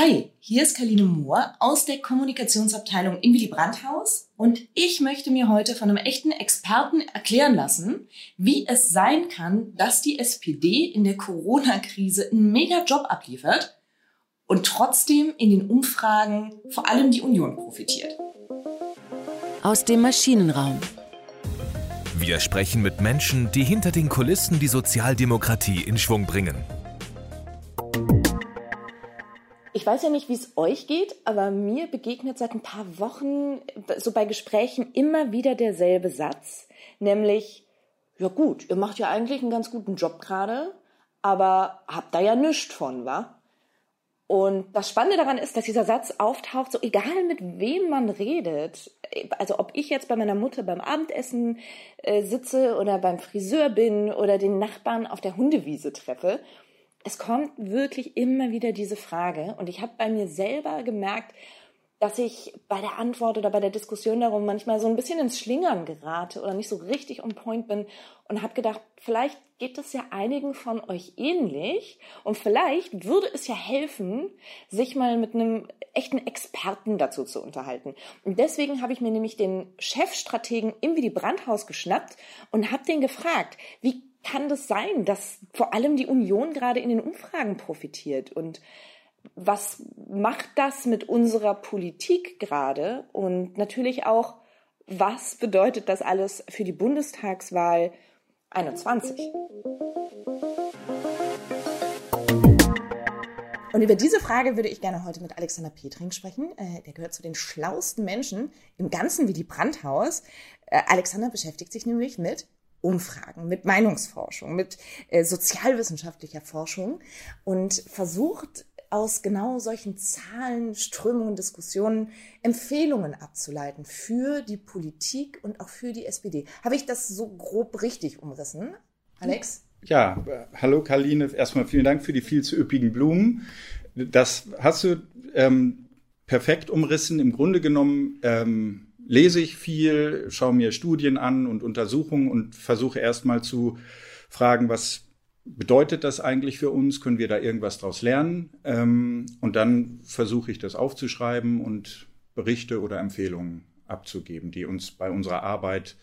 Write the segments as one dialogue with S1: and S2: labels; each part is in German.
S1: Hi, hier ist Kaline Mohr aus der Kommunikationsabteilung im Willy Brandt Haus und ich möchte mir heute von einem echten Experten erklären lassen, wie es sein kann, dass die SPD in der Corona-Krise einen mega Job abliefert und trotzdem in den Umfragen vor allem die Union profitiert.
S2: Aus dem Maschinenraum.
S3: Wir sprechen mit Menschen, die hinter den Kulissen die Sozialdemokratie in Schwung bringen.
S1: Ich weiß ja nicht, wie es euch geht, aber mir begegnet seit ein paar Wochen so bei Gesprächen immer wieder derselbe Satz, nämlich, ja gut, ihr macht ja eigentlich einen ganz guten Job gerade, aber habt da ja nichts von, wa? Und das Spannende daran ist, dass dieser Satz auftaucht, so egal mit wem man redet. Also ob ich jetzt bei meiner Mutter beim Abendessen äh, sitze oder beim Friseur bin oder den Nachbarn auf der Hundewiese treffe es kommt wirklich immer wieder diese Frage und ich habe bei mir selber gemerkt, dass ich bei der Antwort oder bei der Diskussion darum manchmal so ein bisschen ins Schlingern gerate oder nicht so richtig on point bin und habe gedacht, vielleicht geht es ja einigen von euch ähnlich und vielleicht würde es ja helfen, sich mal mit einem echten Experten dazu zu unterhalten. Und deswegen habe ich mir nämlich den Chefstrategen im Willy Brandhaus geschnappt und habe den gefragt, wie kann das sein, dass vor allem die Union gerade in den Umfragen profitiert? Und was macht das mit unserer Politik gerade? Und natürlich auch, was bedeutet das alles für die Bundestagswahl 21? Und über diese Frage würde ich gerne heute mit Alexander Petring sprechen. Äh, der gehört zu den schlauesten Menschen im Ganzen wie die Brandhaus. Äh, Alexander beschäftigt sich nämlich mit Umfragen, mit Meinungsforschung, mit äh, sozialwissenschaftlicher Forschung und versucht aus genau solchen Zahlen, Strömungen, Diskussionen Empfehlungen abzuleiten für die Politik und auch für die SPD. Habe ich das so grob richtig umrissen, Alex?
S4: Ja, hallo Karline. Erstmal vielen Dank für die viel zu üppigen Blumen. Das hast du ähm, perfekt umrissen. Im Grunde genommen ähm, lese ich viel, schaue mir Studien an und Untersuchungen und versuche erstmal zu fragen, was bedeutet das eigentlich für uns? Können wir da irgendwas daraus lernen? Ähm, und dann versuche ich das aufzuschreiben und Berichte oder Empfehlungen abzugeben, die uns bei unserer Arbeit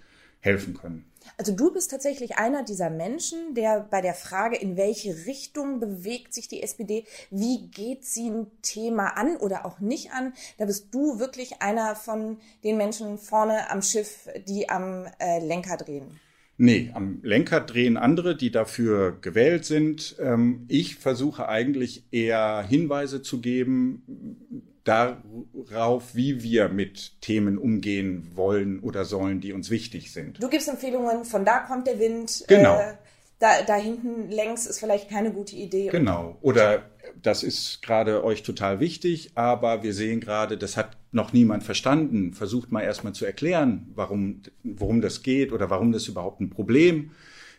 S4: helfen können.
S1: Also du bist tatsächlich einer dieser Menschen, der bei der Frage, in welche Richtung bewegt sich die SPD, wie geht sie ein Thema an oder auch nicht an, da bist du wirklich einer von den Menschen vorne am Schiff, die am äh, Lenker drehen.
S4: Nee, am Lenker drehen andere, die dafür gewählt sind. Ähm, ich versuche eigentlich eher Hinweise zu geben, darauf, wie wir mit Themen umgehen wollen oder sollen, die uns wichtig sind.
S1: Du gibst Empfehlungen, von da kommt der Wind.
S4: Genau. Äh,
S1: da, da hinten längs ist vielleicht keine gute Idee.
S4: Genau. Oder das ist gerade euch total wichtig, aber wir sehen gerade, das hat noch niemand verstanden. Versucht mal erstmal zu erklären, warum, worum das geht oder warum das überhaupt ein Problem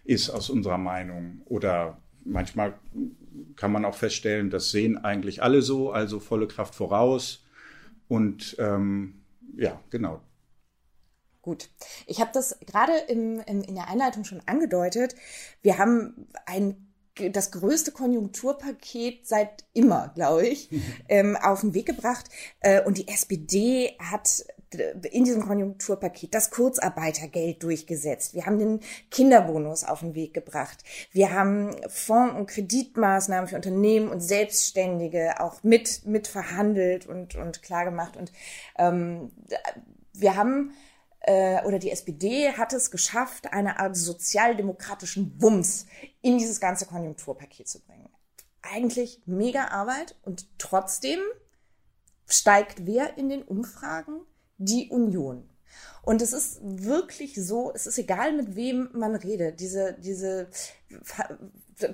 S4: ist aus unserer Meinung. Oder manchmal kann man auch feststellen, das sehen eigentlich alle so, also volle Kraft voraus. Und ähm, ja, genau.
S1: Gut. Ich habe das gerade im, im, in der Einleitung schon angedeutet. Wir haben ein das größte Konjunkturpaket seit immer, glaube ich, ähm, auf den Weg gebracht. Äh, und die SPD hat in diesem Konjunkturpaket das Kurzarbeitergeld durchgesetzt. Wir haben den Kinderbonus auf den Weg gebracht. Wir haben Fonds- und Kreditmaßnahmen für Unternehmen und Selbstständige auch mit, mit verhandelt und, und klar gemacht. Und ähm, wir haben äh, oder die SPD hat es geschafft, eine Art sozialdemokratischen Wumms in dieses ganze Konjunkturpaket zu bringen. Eigentlich mega Arbeit und trotzdem steigt wer in den Umfragen? Die Union. Und es ist wirklich so, es ist egal, mit wem man redet. Diese, diese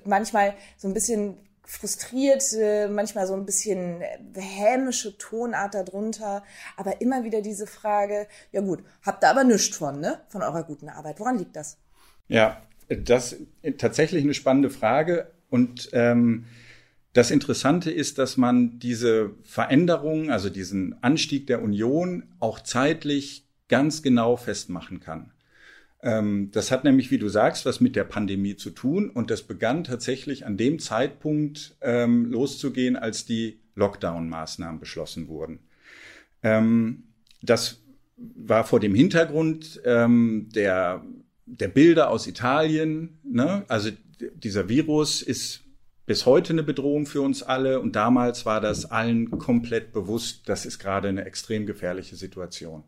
S1: manchmal so ein bisschen frustriert, manchmal so ein bisschen hämische Tonart darunter, aber immer wieder diese Frage, ja gut, habt ihr aber nichts von, ne? Von eurer guten Arbeit. Woran liegt das?
S4: Ja, das ist tatsächlich eine spannende Frage und ähm, das Interessante ist, dass man diese Veränderung, also diesen Anstieg der Union auch zeitlich ganz genau festmachen kann. Ähm, das hat nämlich, wie du sagst, was mit der Pandemie zu tun und das begann tatsächlich an dem Zeitpunkt ähm, loszugehen, als die Lockdown-Maßnahmen beschlossen wurden. Ähm, das war vor dem Hintergrund der, der Bilder aus Italien. Ne? Also dieser Virus ist bis heute eine Bedrohung für uns alle und damals war das allen komplett bewusst, das ist gerade eine extrem gefährliche Situation.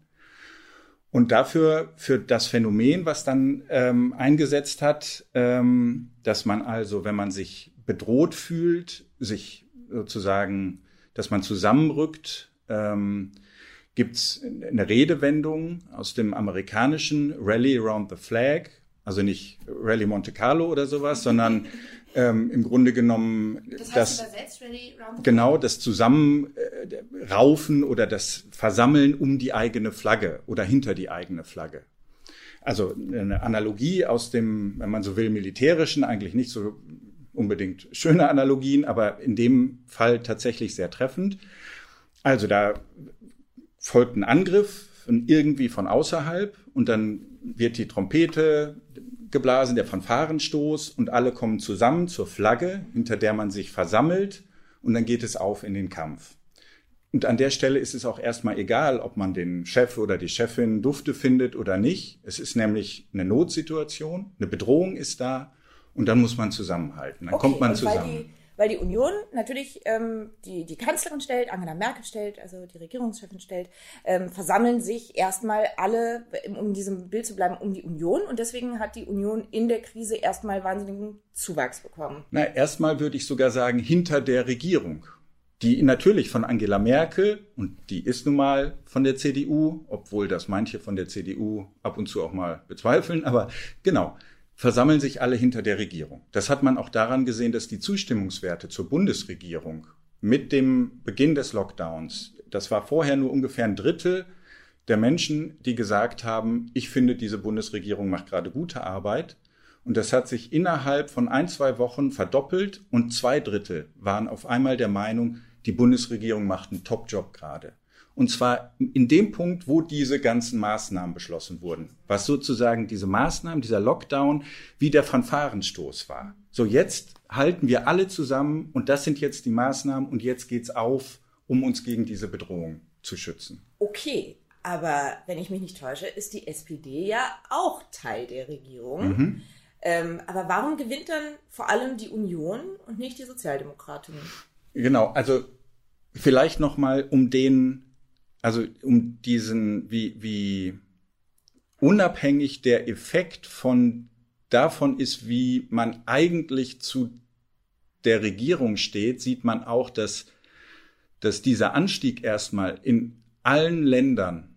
S4: Und dafür, für das Phänomen, was dann ähm, eingesetzt hat, ähm, dass man also, wenn man sich bedroht fühlt, sich sozusagen, dass man zusammenrückt, ähm, gibt es eine Redewendung aus dem amerikanischen Rally Around the Flag, also nicht Rally Monte Carlo oder sowas, sondern ähm, im Grunde genommen das, heißt das übersetzt, Rally Around the genau das Zusammenraufen äh, oder das Versammeln um die eigene Flagge oder hinter die eigene Flagge. Also eine Analogie aus dem, wenn man so will, militärischen, eigentlich nicht so unbedingt schöne Analogien, aber in dem Fall tatsächlich sehr treffend. Also da folgt ein Angriff irgendwie von außerhalb und dann wird die Trompete geblasen, der Fanfarenstoß und alle kommen zusammen zur Flagge, hinter der man sich versammelt und dann geht es auf in den Kampf. Und an der Stelle ist es auch erstmal egal, ob man den Chef oder die Chefin dufte findet oder nicht. Es ist nämlich eine Notsituation, eine Bedrohung ist da und dann muss man zusammenhalten. Dann okay, kommt man zusammen
S1: weil die Union natürlich ähm, die, die Kanzlerin stellt, Angela Merkel stellt, also die Regierungschefin stellt, ähm, versammeln sich erstmal alle, um diesem Bild zu bleiben, um die Union. Und deswegen hat die Union in der Krise erstmal wahnsinnigen Zuwachs bekommen.
S4: Na, erstmal würde ich sogar sagen, hinter der Regierung. Die natürlich von Angela Merkel, und die ist nun mal von der CDU, obwohl das manche von der CDU ab und zu auch mal bezweifeln, aber genau, versammeln sich alle hinter der Regierung. Das hat man auch daran gesehen, dass die Zustimmungswerte zur Bundesregierung mit dem Beginn des Lockdowns, das war vorher nur ungefähr ein Drittel der Menschen, die gesagt haben, ich finde, diese Bundesregierung macht gerade gute Arbeit. Und das hat sich innerhalb von ein, zwei Wochen verdoppelt und zwei Drittel waren auf einmal der Meinung, die Bundesregierung macht einen Top-Job gerade. Und zwar in dem Punkt, wo diese ganzen Maßnahmen beschlossen wurden. Was sozusagen diese Maßnahmen, dieser Lockdown, wie der Fanfarenstoß war. So, jetzt halten wir alle zusammen und das sind jetzt die Maßnahmen und jetzt geht's auf, um uns gegen diese Bedrohung zu schützen.
S1: Okay, aber wenn ich mich nicht täusche, ist die SPD ja auch Teil der Regierung. Mhm. Ähm, aber warum gewinnt dann vor allem die Union und nicht die Sozialdemokraten?
S4: Genau, also vielleicht noch mal um den also um diesen, wie, wie unabhängig der Effekt von davon ist, wie man eigentlich zu der Regierung steht, sieht man auch, dass, dass dieser Anstieg erstmal in allen Ländern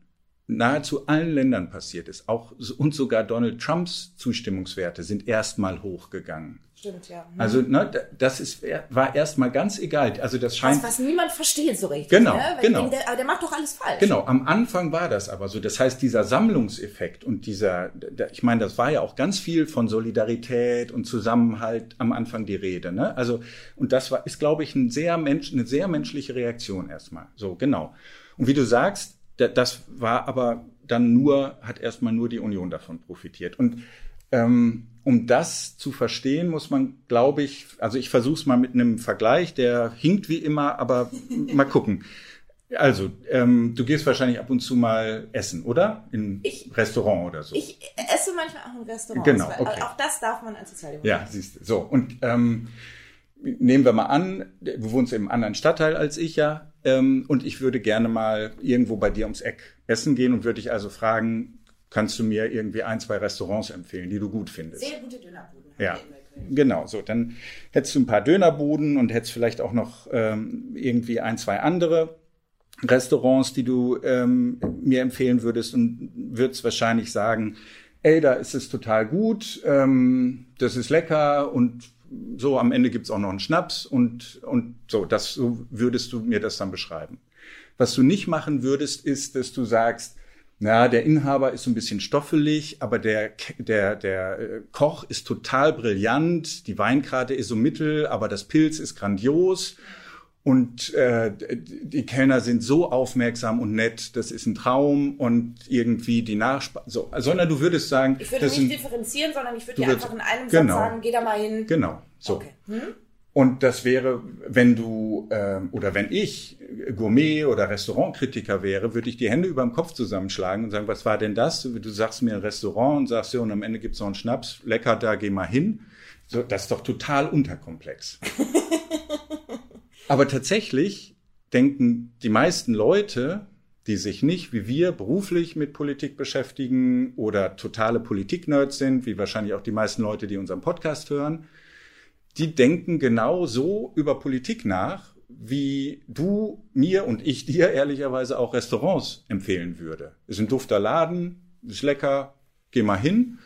S4: nahezu allen Ländern passiert ist. Auch und sogar Donald Trumps Zustimmungswerte sind erstmal hochgegangen.
S1: Stimmt, ja.
S4: Mhm. Also ne, das ist, war erstmal ganz egal. Also das scheint.
S1: Was, was niemand versteht so richtig.
S4: Genau,
S1: ne?
S4: genau.
S1: Denkt, der, aber der macht doch alles falsch.
S4: Genau. Am Anfang war das aber so. Das heißt, dieser Sammlungseffekt und dieser, ich meine, das war ja auch ganz viel von Solidarität und Zusammenhalt am Anfang die Rede. Ne? Also und das war, ist, glaube ich, ein sehr Mensch, eine sehr menschliche Reaktion erstmal. So genau. Und wie du sagst, das war aber dann nur, hat erstmal nur die Union davon profitiert. Und ähm, um das zu verstehen, muss man, glaube ich, also ich versuche es mal mit einem Vergleich, der hinkt wie immer, aber mal gucken. Also, ähm, du gehst wahrscheinlich ab und zu mal essen, oder? In ich, Restaurant oder so.
S1: Ich esse manchmal auch im Restaurant.
S4: Genau, okay.
S1: Auch das darf man als Sozialdemokrat.
S4: Ja, siehst du. So, und ähm, nehmen wir mal an, du wohnst im anderen Stadtteil als ich ja, ähm, und ich würde gerne mal irgendwo bei dir ums Eck essen gehen und würde dich also fragen, kannst du mir irgendwie ein, zwei Restaurants empfehlen, die du gut findest?
S1: Sehr gute Dönerbuden.
S4: Ja, genau. So, dann hättest du ein paar Dönerbuden und hättest vielleicht auch noch ähm, irgendwie ein, zwei andere Restaurants, die du ähm, mir empfehlen würdest und würdest wahrscheinlich sagen, ey, da ist es total gut, ähm, das ist lecker und so am Ende gibt's auch noch einen Schnaps und, und so, das, so würdest du mir das dann beschreiben. Was du nicht machen würdest, ist, dass du sagst, na, der Inhaber ist so ein bisschen stoffelig, aber der, der, der äh, Koch ist total brillant, die Weinkarte ist so mittel, aber das Pilz ist grandios und äh, die Kellner sind so aufmerksam und nett, das ist ein Traum und irgendwie die Nachspeise, so, sondern du würdest sagen,
S1: ich würde nicht
S4: ein,
S1: differenzieren, sondern ich würde dir einfach in einem genau, Satz sagen, geh da mal hin.
S4: Genau, so. Okay. Hm? Und das wäre, wenn du äh, oder wenn ich Gourmet oder Restaurantkritiker wäre, würde ich die Hände über dem Kopf zusammenschlagen und sagen, was war denn das? Du sagst mir ein Restaurant und sagst ja, und am Ende gibt's noch einen Schnaps, lecker, da geh mal hin. So, das ist doch total unterkomplex. Aber tatsächlich denken die meisten Leute, die sich nicht wie wir beruflich mit Politik beschäftigen oder totale Politiknerds sind, wie wahrscheinlich auch die meisten Leute, die unseren Podcast hören, die denken genau so über Politik nach, wie du mir und ich dir ehrlicherweise auch Restaurants empfehlen würde. Ist ein dufter Laden, ist lecker, geh mal hin.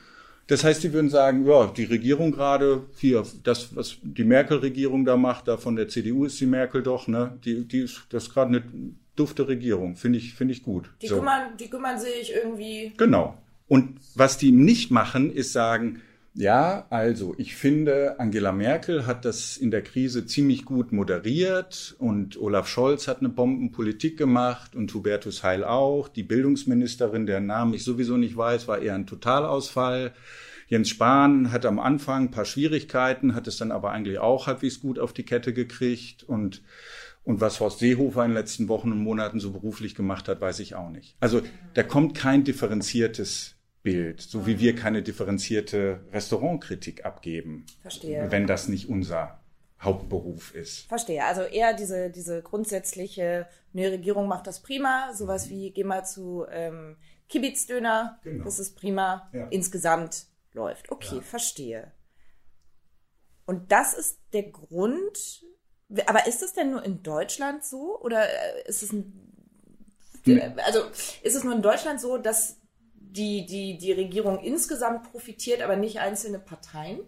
S4: Das heißt, die würden sagen, ja, die Regierung gerade, hier, das, was die Merkel-Regierung da macht, da von der CDU ist die Merkel doch, ne? Die, die ist, das ist gerade eine dufte Regierung, finde ich, finde ich gut.
S1: Die, so. kümmern, die kümmern sich irgendwie.
S4: Genau. Und was die nicht machen, ist sagen, ja, also ich finde, Angela Merkel hat das in der Krise ziemlich gut moderiert und Olaf Scholz hat eine Bombenpolitik gemacht und Hubertus Heil auch. Die Bildungsministerin, deren Namen ich sowieso nicht weiß, war eher ein Totalausfall. Jens Spahn hat am Anfang ein paar Schwierigkeiten, hat es dann aber eigentlich auch halbwegs gut auf die Kette gekriegt und und was Horst Seehofer in den letzten Wochen und Monaten so beruflich gemacht hat, weiß ich auch nicht. Also da kommt kein differenziertes Bild, so wie wir keine differenzierte Restaurantkritik abgeben.
S1: Verstehe.
S4: Wenn das nicht unser Hauptberuf ist.
S1: Verstehe. Also eher diese, diese grundsätzliche, eine Regierung macht das prima, sowas wie geh mal zu ähm, Kibitzdöner, genau. das ist prima, ja. insgesamt läuft. Okay, ja. verstehe. Und das ist der Grund, aber ist es denn nur in Deutschland so oder äh, ist es ein, also ist es nur in Deutschland so, dass die, die, die Regierung insgesamt profitiert, aber nicht einzelne Parteien?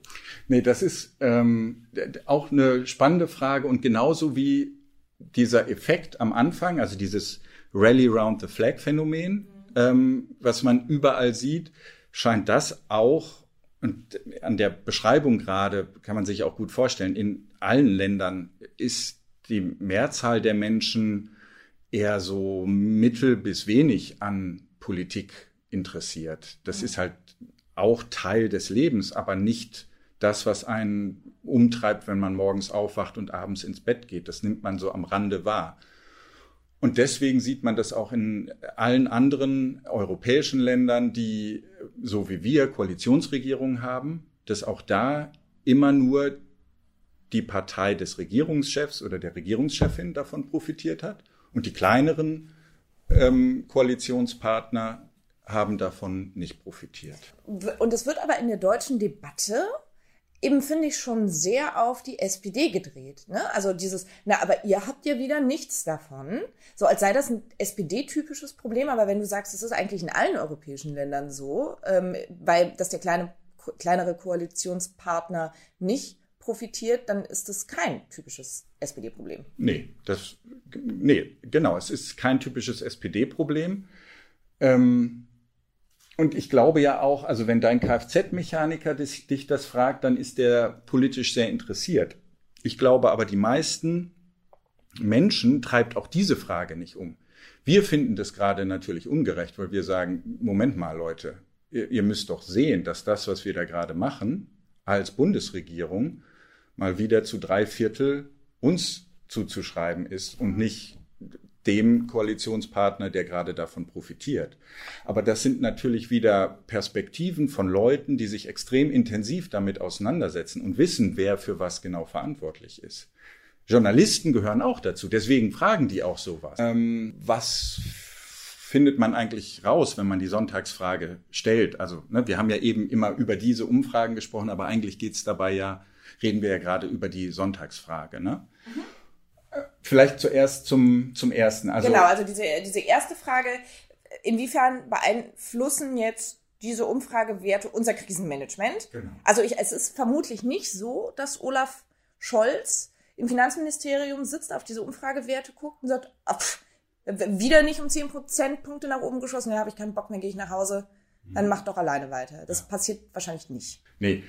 S4: Nee, das ist ähm, auch eine spannende Frage und genauso wie dieser Effekt am Anfang, also dieses Rally Round the Flag Phänomen, mhm. ähm, was man überall sieht, scheint das auch, und an der Beschreibung gerade kann man sich auch gut vorstellen, in allen Ländern ist die Mehrzahl der Menschen eher so mittel bis wenig an Politik interessiert. Das mhm. ist halt auch Teil des Lebens, aber nicht das, was einen umtreibt, wenn man morgens aufwacht und abends ins Bett geht. Das nimmt man so am Rande wahr. Und deswegen sieht man das auch in allen anderen europäischen Ländern, die so wie wir Koalitionsregierungen haben, dass auch da immer nur die Partei des Regierungschefs oder der Regierungschefin davon profitiert hat und die kleineren ähm, Koalitionspartner haben davon nicht profitiert.
S1: Und es wird aber in der deutschen Debatte eben, finde ich, schon sehr auf die SPD gedreht. Ne? Also dieses, na, aber ihr habt ja wieder nichts davon. So als sei das ein SPD-typisches Problem, aber wenn du sagst, es ist eigentlich in allen europäischen Ländern so, ähm, weil dass der kleine, kleinere Koalitionspartner nicht profitiert, dann ist das kein typisches SPD-Problem.
S4: Nee, das, nee, genau, es ist kein typisches SPD-Problem. Ähm, und ich glaube ja auch, also wenn dein Kfz-Mechaniker dich das fragt, dann ist der politisch sehr interessiert. Ich glaube aber, die meisten Menschen treibt auch diese Frage nicht um. Wir finden das gerade natürlich ungerecht, weil wir sagen, Moment mal, Leute, ihr, ihr müsst doch sehen, dass das, was wir da gerade machen, als Bundesregierung mal wieder zu drei Viertel uns zuzuschreiben ist und nicht dem Koalitionspartner, der gerade davon profitiert. Aber das sind natürlich wieder Perspektiven von Leuten, die sich extrem intensiv damit auseinandersetzen und wissen, wer für was genau verantwortlich ist. Journalisten gehören auch dazu, deswegen fragen die auch sowas. Ähm, was findet man eigentlich raus, wenn man die Sonntagsfrage stellt? Also ne, wir haben ja eben immer über diese Umfragen gesprochen, aber eigentlich geht's dabei ja, reden wir ja gerade über die Sonntagsfrage. Ne? Mhm. Vielleicht zuerst zum, zum ersten.
S1: Also genau, also diese, diese erste Frage, inwiefern beeinflussen jetzt diese Umfragewerte unser Krisenmanagement? Genau. Also ich, es ist vermutlich nicht so, dass Olaf Scholz im Finanzministerium sitzt, auf diese Umfragewerte guckt und sagt, ach, wieder nicht um 10 Prozentpunkte nach oben geschossen, ja, habe ich keinen Bock mehr, gehe ich nach Hause dann mach doch alleine weiter. Das ja. passiert wahrscheinlich nicht.
S4: Nee,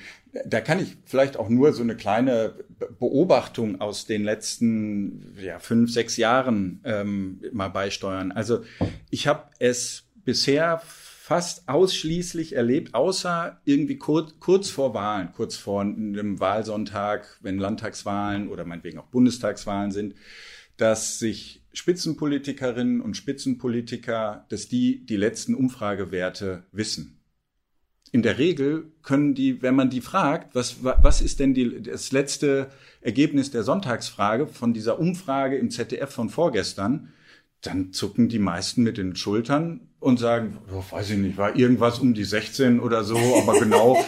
S4: da kann ich vielleicht auch nur so eine kleine Beobachtung aus den letzten ja, fünf, sechs Jahren ähm, mal beisteuern. Also ich habe es bisher fast ausschließlich erlebt, außer irgendwie kurz, kurz vor Wahlen, kurz vor einem Wahlsonntag, wenn Landtagswahlen oder meinetwegen auch Bundestagswahlen sind, dass sich Spitzenpolitikerinnen und Spitzenpolitiker, dass die die letzten Umfragewerte wissen. In der Regel können die, wenn man die fragt, was, was ist denn die, das letzte Ergebnis der Sonntagsfrage von dieser Umfrage im ZDF von vorgestern, dann zucken die meisten mit den Schultern und sagen, oh, weiß ich nicht, war irgendwas um die 16 oder so, aber genau,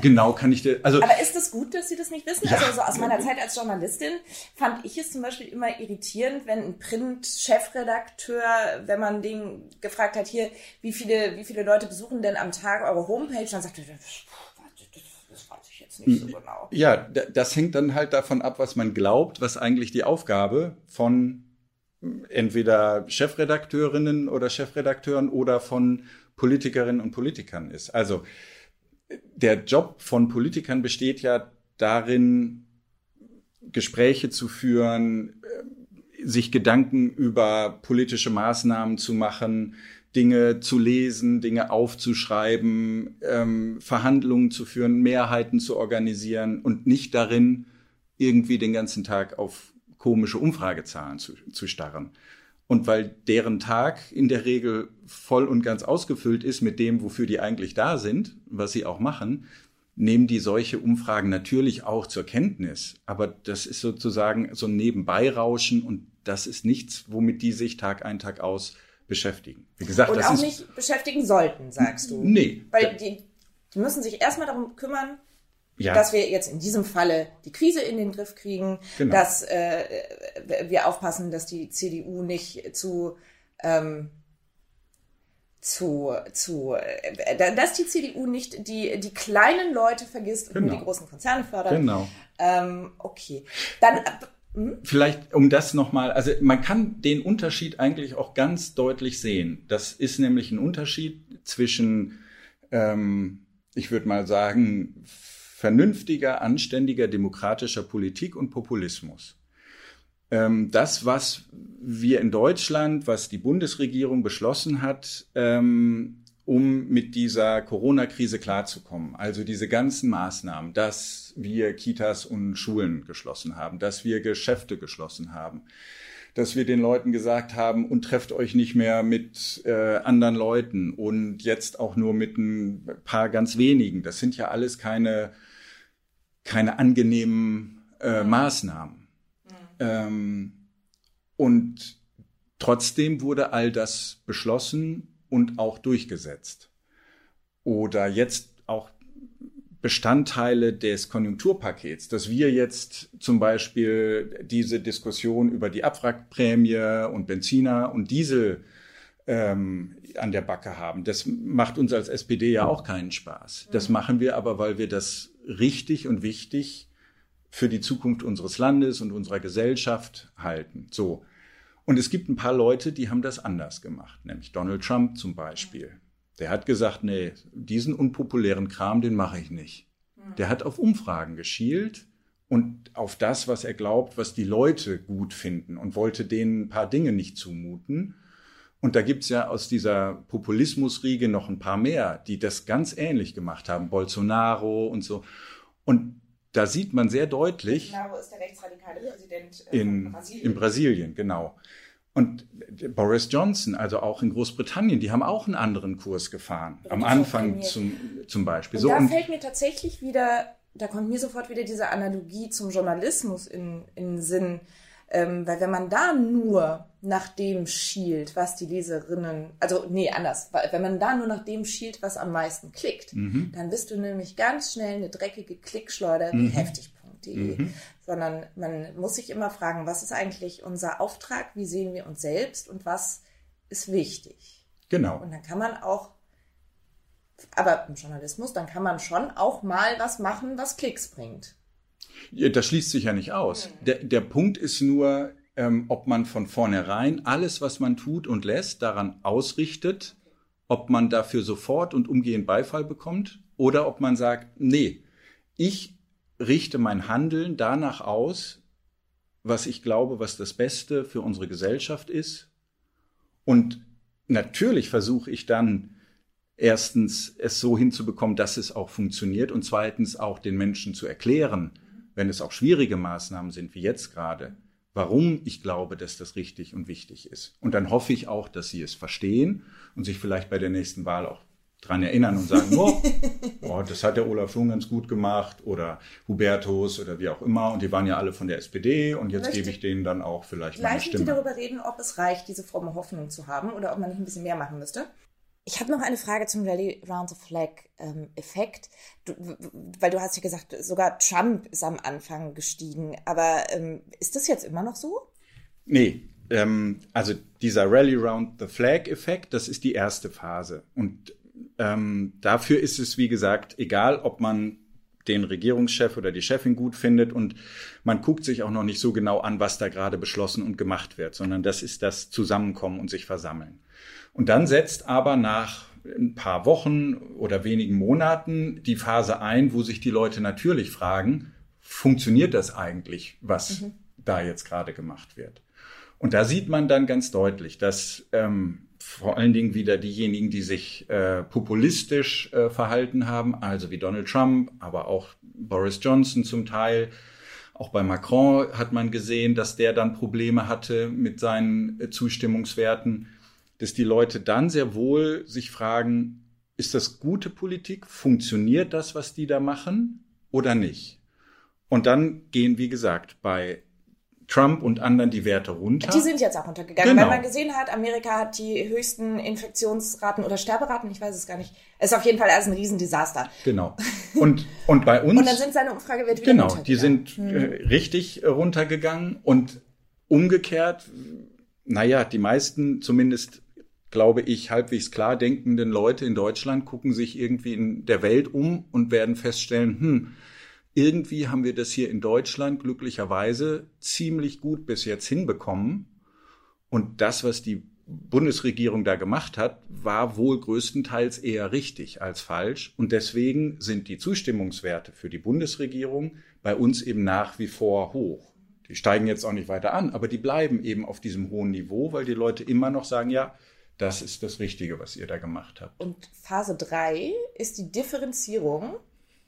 S4: genau kann ich dir, also.
S1: Aber ist es gut, dass Sie das nicht wissen? Ja. Also so aus meiner Zeit als Journalistin fand ich es zum Beispiel immer irritierend, wenn ein Print-Chefredakteur, wenn man den gefragt hat, hier, wie viele, wie viele Leute besuchen denn am Tag eure Homepage, dann sagte er, das weiß ich jetzt nicht so genau.
S4: Ja, das hängt dann halt davon ab, was man glaubt, was eigentlich die Aufgabe von entweder Chefredakteurinnen oder Chefredakteuren oder von Politikerinnen und Politikern ist. Also der Job von Politikern besteht ja darin, Gespräche zu führen, sich Gedanken über politische Maßnahmen zu machen, Dinge zu lesen, Dinge aufzuschreiben, ähm, Verhandlungen zu führen, Mehrheiten zu organisieren und nicht darin, irgendwie den ganzen Tag auf komische Umfragezahlen zu, zu starren. Und weil deren Tag in der Regel voll und ganz ausgefüllt ist mit dem, wofür die eigentlich da sind, was sie auch machen, nehmen die solche Umfragen natürlich auch zur Kenntnis. Aber das ist sozusagen so ein Nebenbeirauschen und das ist nichts, womit die sich Tag ein, Tag aus beschäftigen.
S1: Wie gesagt, und das auch ist, nicht beschäftigen sollten, sagst du.
S4: Nee.
S1: Weil die, die müssen sich erstmal darum kümmern, ja. dass wir jetzt in diesem Falle die Krise in den Griff kriegen, genau. dass äh, wir aufpassen, dass die CDU nicht zu ähm, zu, zu äh, dass die CDU nicht die, die kleinen Leute vergisst und genau. nur die großen Konzerne fördert.
S4: Genau.
S1: Ähm, okay. Dann äh,
S4: hm? Vielleicht um das nochmal, also man kann den Unterschied eigentlich auch ganz deutlich sehen. Das ist nämlich ein Unterschied zwischen, ähm, ich würde mal sagen, vernünftiger, anständiger, demokratischer Politik und Populismus. Ähm, das, was wir in Deutschland, was die Bundesregierung beschlossen hat, ähm, um mit dieser Corona-Krise klarzukommen. Also diese ganzen Maßnahmen, dass wir Kitas und Schulen geschlossen haben, dass wir Geschäfte geschlossen haben, dass wir den Leuten gesagt haben, und trefft euch nicht mehr mit äh, anderen Leuten und jetzt auch nur mit ein paar ganz wenigen. Das sind ja alles keine keine angenehmen äh, mhm. Maßnahmen. Mhm. Ähm, und trotzdem wurde all das beschlossen und auch durchgesetzt. Oder jetzt auch Bestandteile des Konjunkturpakets, dass wir jetzt zum Beispiel diese Diskussion über die Abwrackprämie und Benziner und Diesel ähm, an der Backe haben. Das macht uns als SPD ja auch keinen Spaß. Das mhm. machen wir aber, weil wir das richtig und wichtig für die Zukunft unseres Landes und unserer Gesellschaft halten. So. Und es gibt ein paar Leute, die haben das anders gemacht, nämlich Donald Trump zum Beispiel. Der hat gesagt, nee, diesen unpopulären Kram, den mache ich nicht. Der hat auf Umfragen geschielt und auf das, was er glaubt, was die Leute gut finden und wollte denen ein paar Dinge nicht zumuten. Und da gibt's ja aus dieser Populismusriege noch ein paar mehr, die das ganz ähnlich gemacht haben. Bolsonaro und so. Und da sieht man sehr deutlich.
S1: Bolsonaro ist der rechtsradikale Präsident äh,
S4: in, Brasilien. in Brasilien, genau. Und Boris Johnson, also auch in Großbritannien, die haben auch einen anderen Kurs gefahren. Am Anfang zum, zum Beispiel.
S1: Und so, da und fällt mir tatsächlich wieder, da kommt mir sofort wieder diese Analogie zum Journalismus in, in den Sinn ähm, weil wenn man da nur nach dem schielt, was die Leserinnen, also nee, anders, wenn man da nur nach dem schielt, was am meisten klickt, mhm. dann bist du nämlich ganz schnell eine dreckige Klickschleuder wie mhm. heftig.de. Mhm. Sondern man muss sich immer fragen, was ist eigentlich unser Auftrag, wie sehen wir uns selbst und was ist wichtig.
S4: Genau.
S1: Und dann kann man auch aber im Journalismus, dann kann man schon auch mal was machen, was Klicks bringt.
S4: Das schließt sich ja nicht aus. Der, der Punkt ist nur, ähm, ob man von vornherein alles, was man tut und lässt, daran ausrichtet, ob man dafür sofort und umgehend Beifall bekommt oder ob man sagt, nee, ich richte mein Handeln danach aus, was ich glaube, was das Beste für unsere Gesellschaft ist. Und natürlich versuche ich dann erstens es so hinzubekommen, dass es auch funktioniert und zweitens auch den Menschen zu erklären, wenn es auch schwierige Maßnahmen sind, wie jetzt gerade, warum ich glaube, dass das richtig und wichtig ist. Und dann hoffe ich auch, dass sie es verstehen und sich vielleicht bei der nächsten Wahl auch dran erinnern und sagen, oh, oh, das hat der Olaf schon ganz gut gemacht oder Hubertus oder wie auch immer und die waren ja alle von der SPD und jetzt Möchte gebe ich denen dann auch vielleicht meine Stimme.
S1: Sie darüber reden, ob es reicht, diese fromme Hoffnung zu haben oder ob man nicht ein bisschen mehr machen müsste? Ich habe noch eine Frage zum Rally Round the Flag ähm, weil du hast ja gesagt, sogar Trump ist am Anfang gestiegen, aber ähm, ist das jetzt immer noch so?
S4: Nee, ähm, also dieser Rally Round the Flag Effekt, das ist die erste Phase. Und ähm, dafür ist es, wie gesagt, egal, ob man den Regierungschef oder die Chefin gut findet und man guckt sich auch noch nicht so genau an, was da gerade beschlossen und gemacht wird, sondern das ist das Zusammenkommen und sich versammeln. Und dann setzt aber nach ein paar Wochen oder wenigen Monaten die Phase ein, wo sich die Leute natürlich fragen, funktioniert das eigentlich, was mhm. da jetzt gerade gemacht wird? Und da sieht man dann ganz deutlich, dass ähm, vor allen Dingen wieder diejenigen, die sich äh, populistisch äh, verhalten haben, also wie Donald Trump, aber auch Boris Johnson zum Teil. Auch bei Macron hat man gesehen, dass der dann Probleme hatte mit seinen äh, Zustimmungswerten, dass die Leute dann sehr wohl sich fragen, ist das gute Politik? Funktioniert das, was die da machen oder nicht? Und dann gehen, wie gesagt, bei Trump und anderen die Werte runter.
S1: Die sind jetzt auch runtergegangen, genau. weil man gesehen hat, Amerika hat die höchsten Infektionsraten oder Sterberaten, ich weiß es gar nicht. Es ist auf jeden Fall alles ein Riesendesaster.
S4: Genau. Und, und bei uns.
S1: und dann sind seine Umfragewerte
S4: wieder Genau, die sind hm. äh, richtig äh, runtergegangen und umgekehrt, naja, die meisten, zumindest glaube ich, halbwegs klar denkenden Leute in Deutschland gucken sich irgendwie in der Welt um und werden feststellen, hm, irgendwie haben wir das hier in Deutschland glücklicherweise ziemlich gut bis jetzt hinbekommen. Und das, was die Bundesregierung da gemacht hat, war wohl größtenteils eher richtig als falsch. Und deswegen sind die Zustimmungswerte für die Bundesregierung bei uns eben nach wie vor hoch. Die steigen jetzt auch nicht weiter an, aber die bleiben eben auf diesem hohen Niveau, weil die Leute immer noch sagen, ja, das ist das Richtige, was ihr da gemacht habt.
S1: Und Phase 3 ist die Differenzierung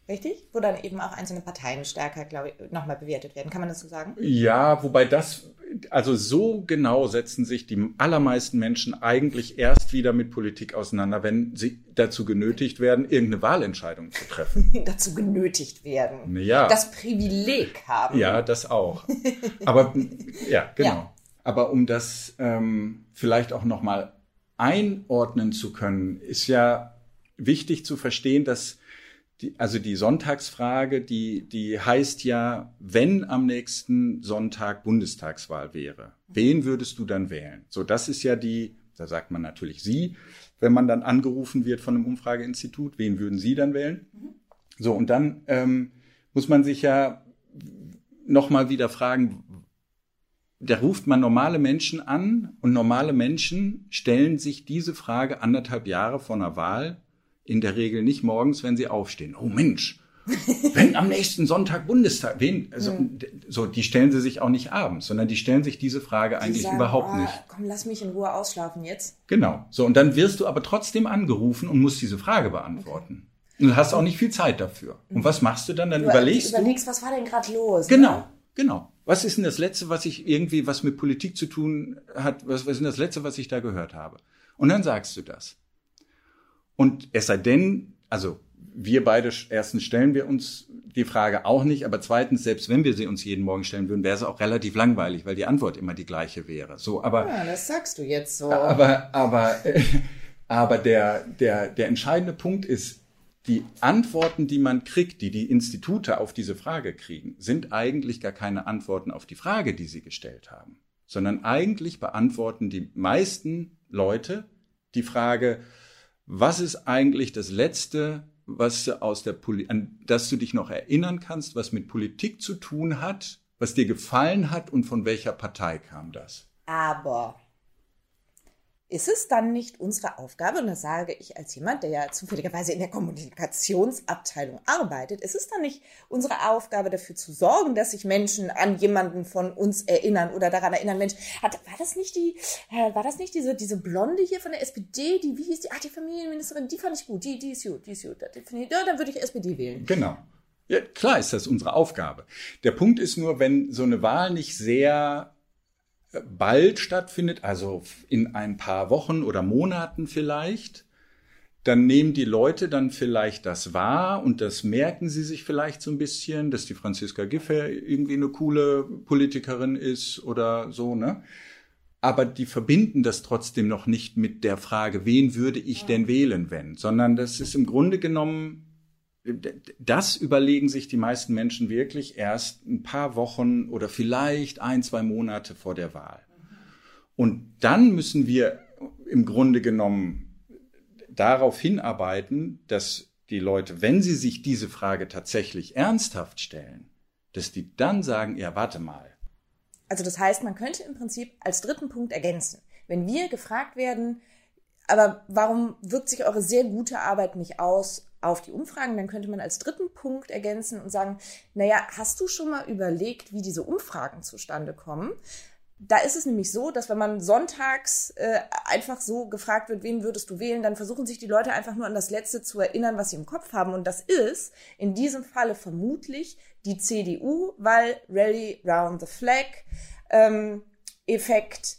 S1: Richtig? Wo dann eben auch einzelne Parteien stärker, glaube ich, nochmal bewertet werden. Kann man das so sagen?
S4: Ja, wobei das, also so genau setzen sich die allermeisten Menschen eigentlich erst wieder mit Politik auseinander, wenn sie dazu genötigt werden, irgendeine Wahlentscheidung zu treffen.
S1: dazu genötigt werden.
S4: Ja.
S1: Das Privileg haben.
S4: Ja, das auch. Aber ja, genau. Ja. Aber um das ähm, vielleicht auch nochmal einordnen zu können, ist ja wichtig zu verstehen, dass die, also die Sonntagsfrage, die, die heißt ja, wenn am nächsten Sonntag Bundestagswahl wäre, wen würdest du dann wählen? So, das ist ja die, da sagt man natürlich Sie, wenn man dann angerufen wird von einem Umfrageinstitut, wen würden Sie dann wählen? So, und dann ähm, muss man sich ja nochmal wieder fragen, da ruft man normale Menschen an und normale Menschen stellen sich diese Frage anderthalb Jahre vor einer Wahl in der Regel nicht morgens, wenn sie aufstehen. Oh Mensch, wenn am nächsten Sonntag Bundestag, wen, also, hm. so, die stellen sie sich auch nicht abends, sondern die stellen sich diese Frage die eigentlich sagen, überhaupt oh, nicht.
S1: Komm, lass mich in Ruhe ausschlafen jetzt.
S4: Genau. So, und dann wirst du aber trotzdem angerufen und musst diese Frage beantworten. Okay. Und du hast auch nicht viel Zeit dafür. Und mhm. was machst du dann? Dann du überlegst
S1: du. Überlegst, was war denn gerade los?
S4: Genau, ne? genau. Was ist denn das Letzte, was ich irgendwie, was mit Politik zu tun hat, was, was ist denn das Letzte, was ich da gehört habe? Und dann sagst du das. Und es sei denn, also wir beide, erstens stellen wir uns die Frage auch nicht, aber zweitens, selbst wenn wir sie uns jeden Morgen stellen würden, wäre es auch relativ langweilig, weil die Antwort immer die gleiche wäre. So, aber.
S1: Ja, das sagst du jetzt so.
S4: Aber, aber, aber der, der, der entscheidende Punkt ist, die Antworten, die man kriegt, die die Institute auf diese Frage kriegen, sind eigentlich gar keine Antworten auf die Frage, die sie gestellt haben, sondern eigentlich beantworten die meisten Leute die Frage, was ist eigentlich das Letzte, was aus der Poli an das du dich noch erinnern kannst, was mit Politik zu tun hat, was dir gefallen hat und von welcher Partei kam das?
S1: Aber ist es dann nicht unsere Aufgabe, und das sage ich als jemand, der ja zufälligerweise in der Kommunikationsabteilung arbeitet, ist es dann nicht unsere Aufgabe dafür zu sorgen, dass sich Menschen an jemanden von uns erinnern oder daran erinnern, Mensch, hat, war das nicht die, äh, war das nicht diese, diese Blonde hier von der SPD, die, wie hieß die, ach, die Familienministerin, die fand ich gut, die, die ist gut, die ist gut, ja, dann würde ich SPD wählen.
S4: Genau. Ja, klar ist das unsere Aufgabe. Der Punkt ist nur, wenn so eine Wahl nicht sehr bald stattfindet, also in ein paar Wochen oder Monaten vielleicht, dann nehmen die Leute dann vielleicht das wahr und das merken sie sich vielleicht so ein bisschen, dass die Franziska Giffey irgendwie eine coole Politikerin ist oder so, ne? Aber die verbinden das trotzdem noch nicht mit der Frage, wen würde ich denn wählen, wenn, sondern das ist im Grunde genommen das überlegen sich die meisten Menschen wirklich erst ein paar Wochen oder vielleicht ein, zwei Monate vor der Wahl. Und dann müssen wir im Grunde genommen darauf hinarbeiten, dass die Leute, wenn sie sich diese Frage tatsächlich ernsthaft stellen, dass die dann sagen, ja, warte mal.
S1: Also das heißt, man könnte im Prinzip als dritten Punkt ergänzen, wenn wir gefragt werden, aber warum wirkt sich eure sehr gute Arbeit nicht aus auf die Umfragen, dann könnte man als dritten Punkt ergänzen und sagen, naja, hast du schon mal überlegt, wie diese Umfragen zustande kommen? Da ist es nämlich so, dass wenn man sonntags äh, einfach so gefragt wird, wen würdest du wählen, dann versuchen sich die Leute einfach nur an das Letzte zu erinnern, was sie im Kopf haben. Und das ist in diesem Falle vermutlich die CDU, weil Rally Round the Flag ähm, Effekt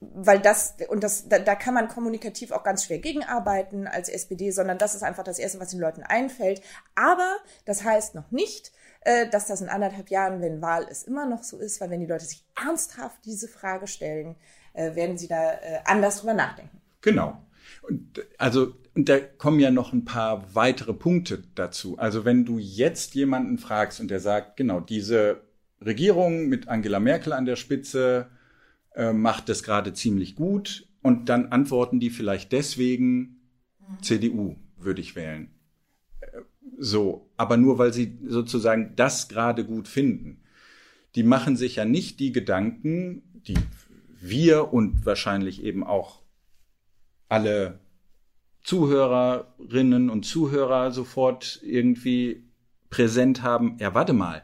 S1: weil das, und das, da, da kann man kommunikativ auch ganz schwer gegenarbeiten als SPD, sondern das ist einfach das Erste, was den Leuten einfällt. Aber das heißt noch nicht, äh, dass das in anderthalb Jahren, wenn Wahl ist, immer noch so ist, weil wenn die Leute sich ernsthaft diese Frage stellen, äh, werden sie da äh, anders drüber nachdenken.
S4: Genau. Und also, und da kommen ja noch ein paar weitere Punkte dazu. Also wenn du jetzt jemanden fragst und der sagt, genau, diese Regierung mit Angela Merkel an der Spitze, äh, macht das gerade ziemlich gut und dann antworten die vielleicht deswegen. CDU würde ich wählen. Äh, so, aber nur weil sie sozusagen das gerade gut finden. Die machen sich ja nicht die Gedanken, die wir und wahrscheinlich eben auch alle Zuhörerinnen und Zuhörer sofort irgendwie präsent haben. Ja, warte mal.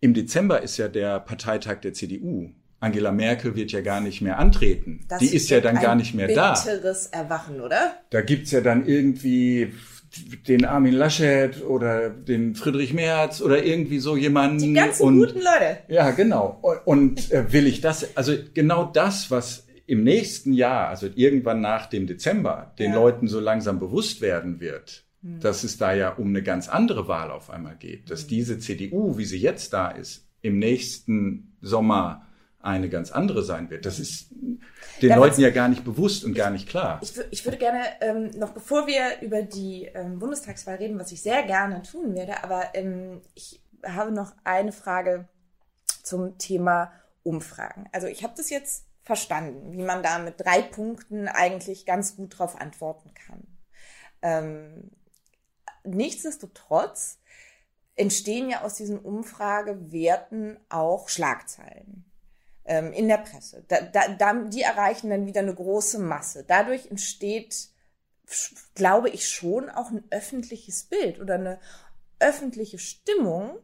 S4: Im Dezember ist ja der Parteitag der CDU. Angela Merkel wird ja gar nicht mehr antreten. Das die ist ja dann gar nicht mehr da.
S1: Bitteres Erwachen, oder?
S4: Da gibt's ja dann irgendwie den Armin Laschet oder den Friedrich Merz oder irgendwie so jemanden.
S1: Die ganzen und, guten Leute.
S4: Ja, genau. Und, und äh, will ich das, also genau das, was im nächsten Jahr, also irgendwann nach dem Dezember, den ja. Leuten so langsam bewusst werden wird, hm. dass es da ja um eine ganz andere Wahl auf einmal geht, dass hm. diese CDU, wie sie jetzt da ist, im nächsten Sommer eine ganz andere sein wird. Das ist den ja, Leuten ja gar nicht bewusst und gar nicht klar.
S1: Ich, ich würde gerne, ähm, noch bevor wir über die ähm, Bundestagswahl reden, was ich sehr gerne tun werde, aber ähm, ich habe noch eine Frage zum Thema Umfragen. Also ich habe das jetzt verstanden, wie man da mit drei Punkten eigentlich ganz gut drauf antworten kann. Ähm, nichtsdestotrotz entstehen ja aus diesen Umfragewerten auch Schlagzeilen ähm, in der Presse. Da, da, da, die erreichen dann wieder eine große Masse. Dadurch entsteht, glaube ich, schon auch ein öffentliches Bild oder eine öffentliche Stimmung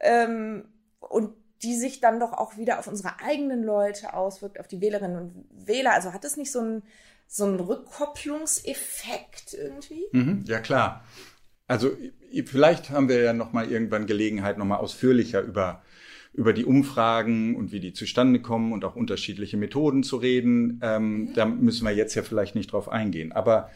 S1: ähm, und die sich dann doch auch wieder auf unsere eigenen Leute auswirkt, auf die Wählerinnen und Wähler. Also hat es nicht so einen so einen Rückkopplungseffekt irgendwie?
S4: Mhm, ja klar. Also vielleicht haben wir ja noch mal irgendwann Gelegenheit, noch mal ausführlicher über über die Umfragen und wie die zustande kommen und auch unterschiedliche Methoden zu reden. Ähm, mhm. Da müssen wir jetzt ja vielleicht nicht drauf eingehen. Aber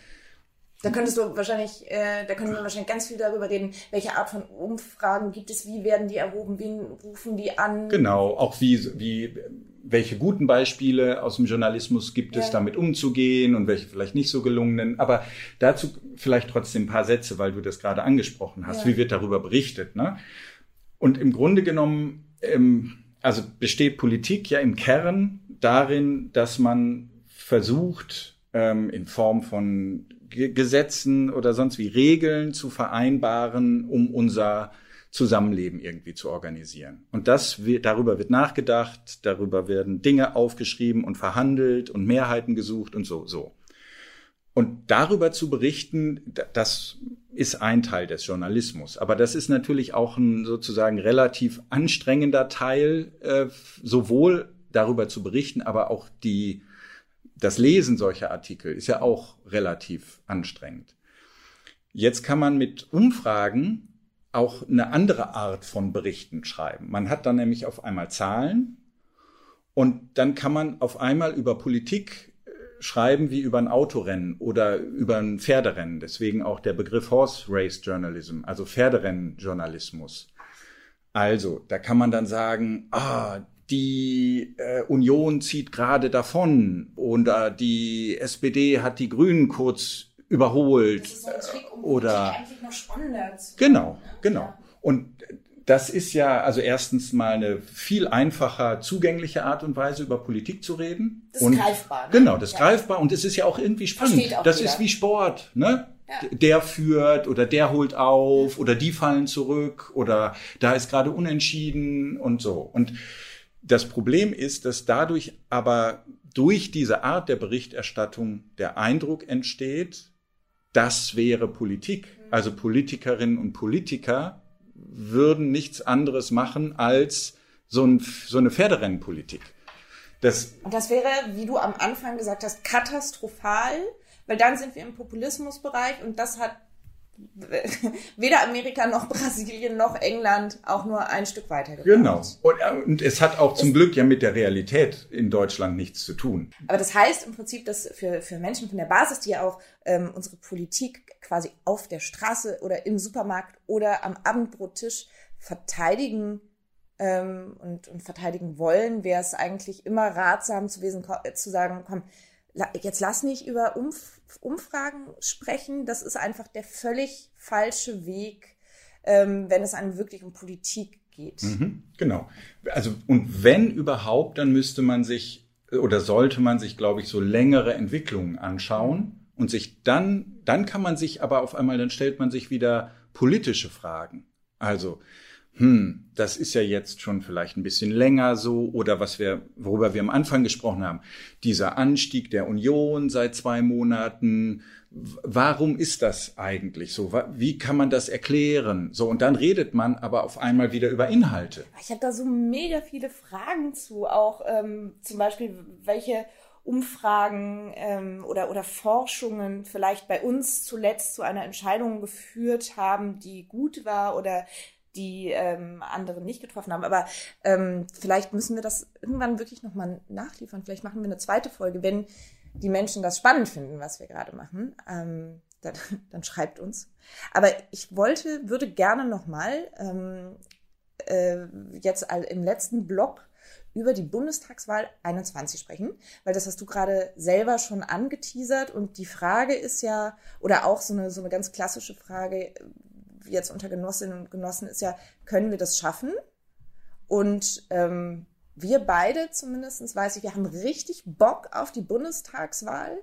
S1: da könntest du wahrscheinlich, äh, da können wir wahrscheinlich ganz viel darüber reden, welche Art von Umfragen gibt es, wie werden die erhoben, wen rufen die an?
S4: Genau, auch wie, wie, welche guten Beispiele aus dem Journalismus gibt es, ja. damit umzugehen und welche vielleicht nicht so gelungenen. Aber dazu vielleicht trotzdem ein paar Sätze, weil du das gerade angesprochen hast. Ja. Wie wird darüber berichtet? Ne? Und im Grunde genommen ähm, also besteht Politik ja im Kern darin, dass man versucht, ähm, in Form von G Gesetzen oder sonst wie Regeln zu vereinbaren, um unser Zusammenleben irgendwie zu organisieren. Und das, darüber wird nachgedacht, darüber werden Dinge aufgeschrieben und verhandelt und Mehrheiten gesucht und so, so. Und darüber zu berichten, das ist ein Teil des Journalismus. Aber das ist natürlich auch ein sozusagen relativ anstrengender Teil, äh, sowohl darüber zu berichten, aber auch die, das Lesen solcher Artikel ist ja auch relativ anstrengend. Jetzt kann man mit Umfragen auch eine andere Art von Berichten schreiben. Man hat dann nämlich auf einmal Zahlen und dann kann man auf einmal über Politik schreiben wie über ein Autorennen oder über ein Pferderennen. Deswegen auch der Begriff Horse Race Journalism, also Pferderennenjournalismus. Also, da kann man dann sagen, ah, die äh, Union zieht gerade davon oder die SPD hat die Grünen kurz überholt. Das ist so ein Trick, um oder eigentlich noch spannender zu Genau, genau. Ja. Und das ist ja also erstens mal eine viel einfacher zugängliche Art und Weise über Politik zu reden.
S1: Das ist und, greifbar.
S4: Ne? Genau, das ist ja. greifbar und es ist ja auch irgendwie spannend. Auch das jeder. ist wie Sport, ne? Ja. Der führt oder der holt auf oder die fallen zurück oder da ist gerade unentschieden und so. Und das Problem ist, dass dadurch aber durch diese Art der Berichterstattung der Eindruck entsteht, das wäre Politik. Also Politikerinnen und Politiker würden nichts anderes machen als so, ein, so eine Pferderennenpolitik.
S1: Das, und das wäre, wie du am Anfang gesagt hast, katastrophal, weil dann sind wir im Populismusbereich und das hat weder Amerika noch Brasilien noch England auch nur ein Stück weiter
S4: gebracht. Genau. Und, äh, und, es hat auch zum es, Glück ja mit der Realität in Deutschland nichts zu tun.
S1: Aber das heißt im Prinzip, dass für, für Menschen von der Basis, die ja auch ähm, unsere Politik quasi auf der Straße oder im Supermarkt oder am Abendbrottisch verteidigen ähm, und, und verteidigen wollen, wäre es eigentlich immer ratsam zu, wesen, zu sagen, komm, jetzt lass nicht über Umf Umfragen sprechen. Das ist einfach der völlig falsche Weg, ähm, wenn es einem wirklich um Politik geht.
S4: Mhm, genau. Also, und wenn überhaupt, dann müsste man sich oder sollte man sich, glaube ich, so längere Entwicklungen anschauen und sich dann, dann kann man sich aber auf einmal, dann stellt man sich wieder politische Fragen. Also, hm, das ist ja jetzt schon vielleicht ein bisschen länger so oder was wir, worüber wir am Anfang gesprochen haben, dieser Anstieg der Union seit zwei Monaten. Warum ist das eigentlich so? Wie kann man das erklären? So, und dann redet man aber auf einmal wieder über Inhalte.
S1: Ich habe da so mega viele Fragen zu, auch ähm, zum Beispiel, welche Umfragen ähm, oder, oder Forschungen vielleicht bei uns zuletzt zu einer Entscheidung geführt haben, die gut war oder die ähm, anderen nicht getroffen haben. Aber ähm, vielleicht müssen wir das irgendwann wirklich nochmal nachliefern. Vielleicht machen wir eine zweite Folge, wenn die Menschen das spannend finden, was wir gerade machen. Ähm, dann, dann schreibt uns. Aber ich wollte, würde gerne nochmal ähm, äh, jetzt im letzten Blog über die Bundestagswahl 21 sprechen, weil das hast du gerade selber schon angeteasert und die Frage ist ja, oder auch so eine, so eine ganz klassische Frage, jetzt unter Genossinnen und Genossen ist ja, können wir das schaffen? Und ähm, wir beide zumindest, weiß ich, wir haben richtig Bock auf die Bundestagswahl.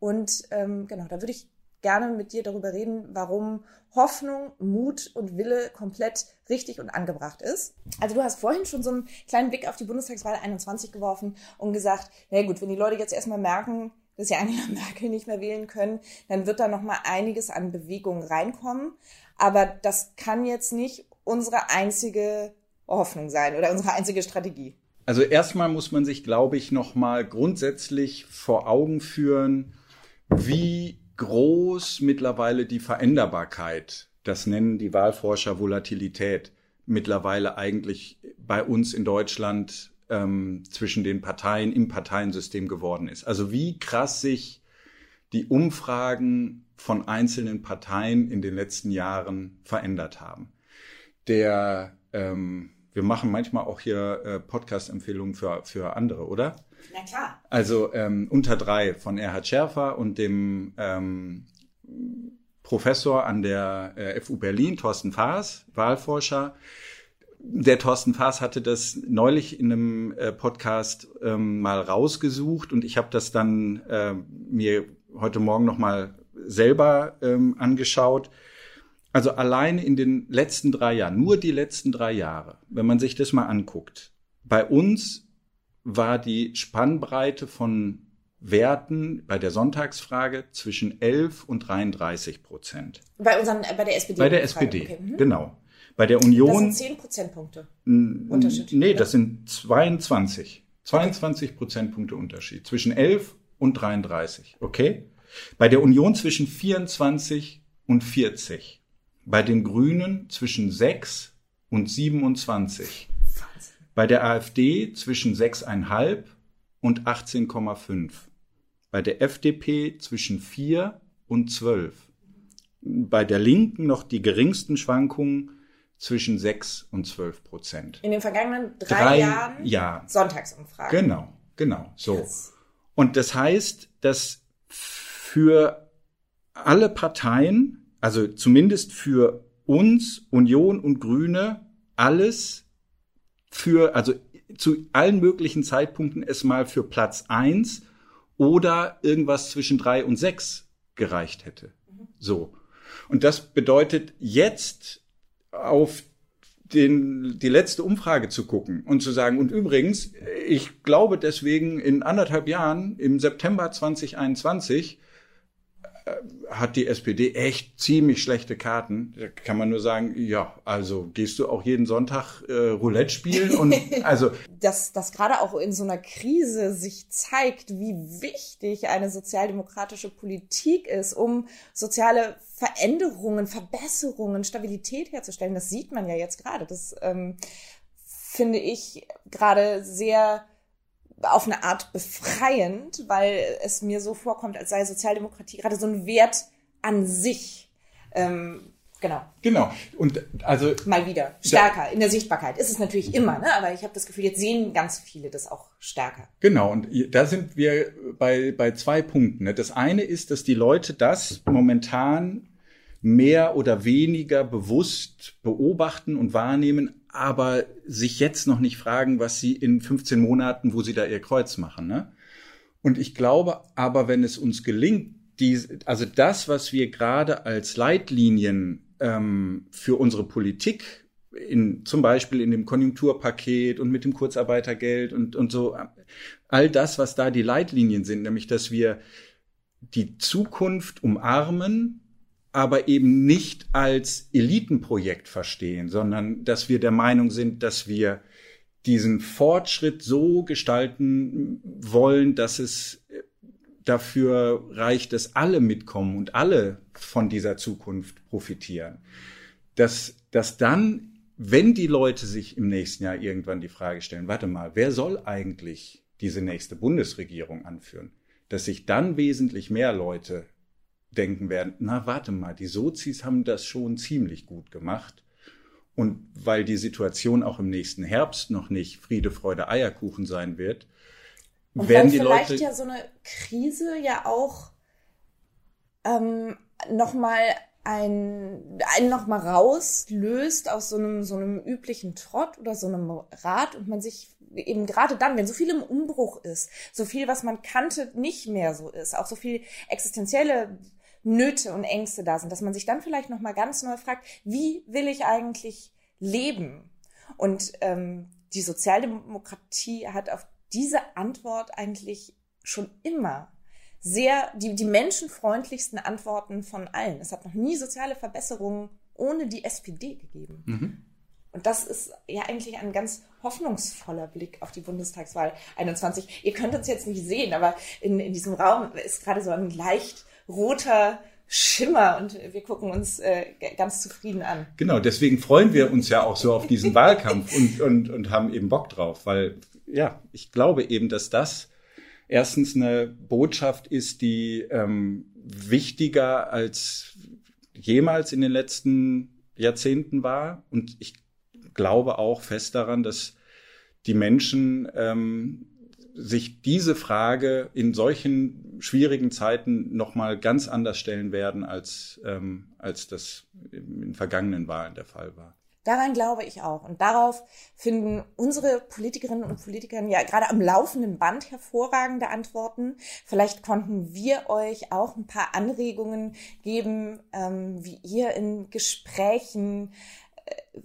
S1: Und ähm, genau, da würde ich gerne mit dir darüber reden, warum Hoffnung, Mut und Wille komplett richtig und angebracht ist. Also du hast vorhin schon so einen kleinen Blick auf die Bundestagswahl 21 geworfen und gesagt, na gut, wenn die Leute jetzt erstmal merken, dass sie Angela Merkel nicht mehr wählen können, dann wird da noch mal einiges an Bewegung reinkommen. Aber das kann jetzt nicht unsere einzige Hoffnung sein oder unsere einzige Strategie.
S4: Also erstmal muss man sich, glaube ich, noch mal grundsätzlich vor Augen führen, wie groß mittlerweile die Veränderbarkeit, das nennen die Wahlforscher Volatilität, mittlerweile eigentlich bei uns in Deutschland ähm, zwischen den Parteien im Parteiensystem geworden ist. Also wie krass sich die Umfragen von einzelnen Parteien in den letzten Jahren verändert haben. Der, ähm, wir machen manchmal auch hier äh, Podcast-Empfehlungen für, für andere, oder?
S1: Na klar.
S4: Also ähm, unter drei von Erhard Schärfer und dem ähm, Professor an der äh, FU Berlin, Thorsten Faas, Wahlforscher. Der Thorsten Faas hatte das neulich in einem äh, Podcast ähm, mal rausgesucht und ich habe das dann äh, mir heute Morgen noch mal selber ähm, angeschaut. also alleine in den letzten drei Jahren, nur die letzten drei Jahre, wenn man sich das mal anguckt, bei uns war die Spannbreite von Werten bei der Sonntagsfrage zwischen 11 und 33 Prozent.
S1: Bei, unseren, äh, bei der SPD?
S4: Bei der SPD, okay. mhm. genau. Bei der Union.
S1: Das sind 10 Prozentpunkte Unterschied.
S4: Nee, das sind 22. 22 okay. Prozentpunkte Unterschied zwischen 11 und 33. Okay? Bei der Union zwischen 24 und 40. Bei den Grünen zwischen 6 und 27. Wahnsinn. Bei der AfD zwischen 6,5 und 18,5. Bei der FDP zwischen 4 und 12. Bei der Linken noch die geringsten Schwankungen zwischen 6 und 12 Prozent.
S1: In den vergangenen drei, drei Jahren
S4: ja.
S1: Sonntagsumfragen.
S4: Genau, genau, so. Yes. Und das heißt, dass für alle Parteien, also zumindest für uns, Union und Grüne, alles für, also zu allen möglichen Zeitpunkten es mal für Platz eins oder irgendwas zwischen drei und sechs gereicht hätte. So. Und das bedeutet jetzt auf den, die letzte Umfrage zu gucken und zu sagen, und übrigens, ich glaube deswegen in anderthalb Jahren, im September 2021, hat die SPD echt ziemlich schlechte Karten. Da kann man nur sagen, ja, also gehst du auch jeden Sonntag äh, Roulette spielen und also
S1: dass das gerade auch in so einer Krise sich zeigt, wie wichtig eine sozialdemokratische Politik ist, um soziale Veränderungen, Verbesserungen, Stabilität herzustellen. Das sieht man ja jetzt gerade. Das ähm, finde ich gerade sehr auf eine Art befreiend, weil es mir so vorkommt, als sei Sozialdemokratie gerade so ein Wert an sich. Ähm, genau.
S4: Genau. Und also
S1: mal wieder stärker in der Sichtbarkeit ist es natürlich immer, ne? Aber ich habe das Gefühl, jetzt sehen ganz viele das auch stärker.
S4: Genau. Und da sind wir bei bei zwei Punkten. Ne? Das eine ist, dass die Leute das momentan mehr oder weniger bewusst beobachten und wahrnehmen, aber sich jetzt noch nicht fragen, was sie in 15 Monaten, wo sie da ihr Kreuz machen. Ne? Und ich glaube aber, wenn es uns gelingt, die, also das, was wir gerade als Leitlinien ähm, für unsere Politik in, zum Beispiel in dem Konjunkturpaket und mit dem Kurzarbeitergeld und, und so, all das, was da die Leitlinien sind, nämlich, dass wir die Zukunft umarmen, aber eben nicht als Elitenprojekt verstehen, sondern dass wir der Meinung sind, dass wir diesen Fortschritt so gestalten wollen, dass es dafür reicht, dass alle mitkommen und alle von dieser Zukunft profitieren. Dass, dass dann, wenn die Leute sich im nächsten Jahr irgendwann die Frage stellen, warte mal, wer soll eigentlich diese nächste Bundesregierung anführen? Dass sich dann wesentlich mehr Leute denken werden, na warte mal, die Sozis haben das schon ziemlich gut gemacht. Und weil die Situation auch im nächsten Herbst noch nicht Friede, Freude, Eierkuchen sein wird,
S1: und werden die vielleicht Leute ja so eine Krise ja auch ähm, nochmal ein, einen nochmal rauslöst aus so einem, so einem üblichen Trott oder so einem Rad und man sich eben gerade dann, wenn so viel im Umbruch ist, so viel, was man kannte, nicht mehr so ist, auch so viel existenzielle Nöte und Ängste da sind, dass man sich dann vielleicht noch mal ganz neu fragt, wie will ich eigentlich leben? Und ähm, die Sozialdemokratie hat auf diese Antwort eigentlich schon immer sehr die, die menschenfreundlichsten Antworten von allen. Es hat noch nie soziale Verbesserungen ohne die SPD gegeben. Mhm. Und das ist ja eigentlich ein ganz hoffnungsvoller Blick auf die Bundestagswahl 21. Ihr könnt uns jetzt nicht sehen, aber in, in diesem Raum ist gerade so ein leicht roter Schimmer und wir gucken uns äh, ganz zufrieden an.
S4: Genau, deswegen freuen wir uns ja auch so auf diesen Wahlkampf und, und, und haben eben Bock drauf, weil ja, ich glaube eben, dass das erstens eine Botschaft ist, die ähm, wichtiger als jemals in den letzten Jahrzehnten war. Und ich glaube auch fest daran, dass die Menschen ähm, sich diese Frage in solchen schwierigen Zeiten nochmal ganz anders stellen werden, als, ähm, als das in vergangenen Wahlen der Fall war.
S1: Daran glaube ich auch. Und darauf finden unsere Politikerinnen und Politiker ja gerade am laufenden Band hervorragende Antworten. Vielleicht konnten wir euch auch ein paar Anregungen geben, ähm, wie ihr in Gesprächen äh,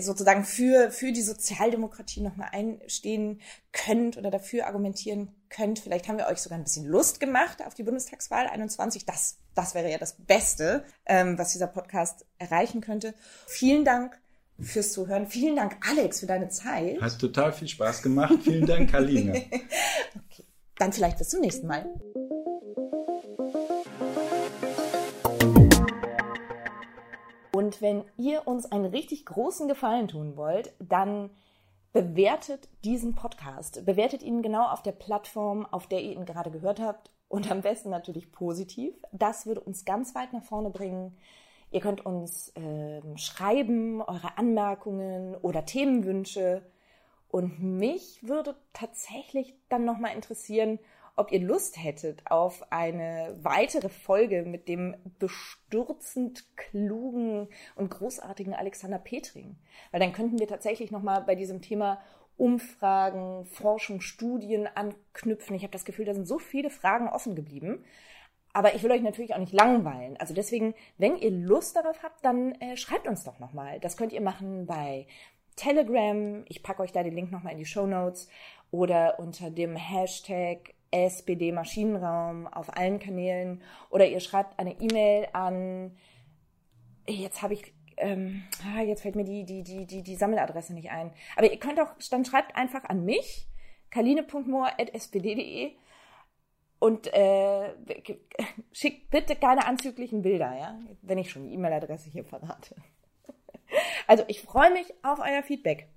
S1: sozusagen für, für die Sozialdemokratie nochmal einstehen könnt oder dafür argumentieren könnt. Vielleicht haben wir euch sogar ein bisschen Lust gemacht auf die Bundestagswahl 21. Das, das wäre ja das Beste, ähm, was dieser Podcast erreichen könnte. Vielen Dank fürs Zuhören. Vielen Dank, Alex, für deine Zeit.
S4: Hat total viel Spaß gemacht. Vielen Dank, Karline.
S1: okay. Dann vielleicht bis zum nächsten Mal. Und wenn ihr uns einen richtig großen Gefallen tun wollt, dann bewertet diesen Podcast. Bewertet ihn genau auf der Plattform, auf der ihr ihn gerade gehört habt. Und am besten natürlich positiv. Das würde uns ganz weit nach vorne bringen. Ihr könnt uns äh, schreiben, eure Anmerkungen oder Themenwünsche. Und mich würde tatsächlich dann nochmal interessieren, ob ihr Lust hättet auf eine weitere Folge mit dem bestürzend klugen und großartigen Alexander Petring. Weil dann könnten wir tatsächlich nochmal bei diesem Thema Umfragen, Forschung, Studien anknüpfen. Ich habe das Gefühl, da sind so viele Fragen offen geblieben. Aber ich will euch natürlich auch nicht langweilen. Also deswegen, wenn ihr Lust darauf habt, dann äh, schreibt uns doch nochmal. Das könnt ihr machen bei Telegram. Ich packe euch da den Link nochmal in die Show Notes oder unter dem Hashtag SPD Maschinenraum auf allen Kanälen oder ihr schreibt eine E-Mail an, jetzt habe ich, ähm, ah, jetzt fällt mir die, die, die, die, die Sammeladresse nicht ein. Aber ihr könnt auch, dann schreibt einfach an mich, kaline.moor.spd.de und äh, schickt bitte keine anzüglichen Bilder, ja, wenn ich schon die E-Mail-Adresse hier verrate. Also ich freue mich auf euer Feedback.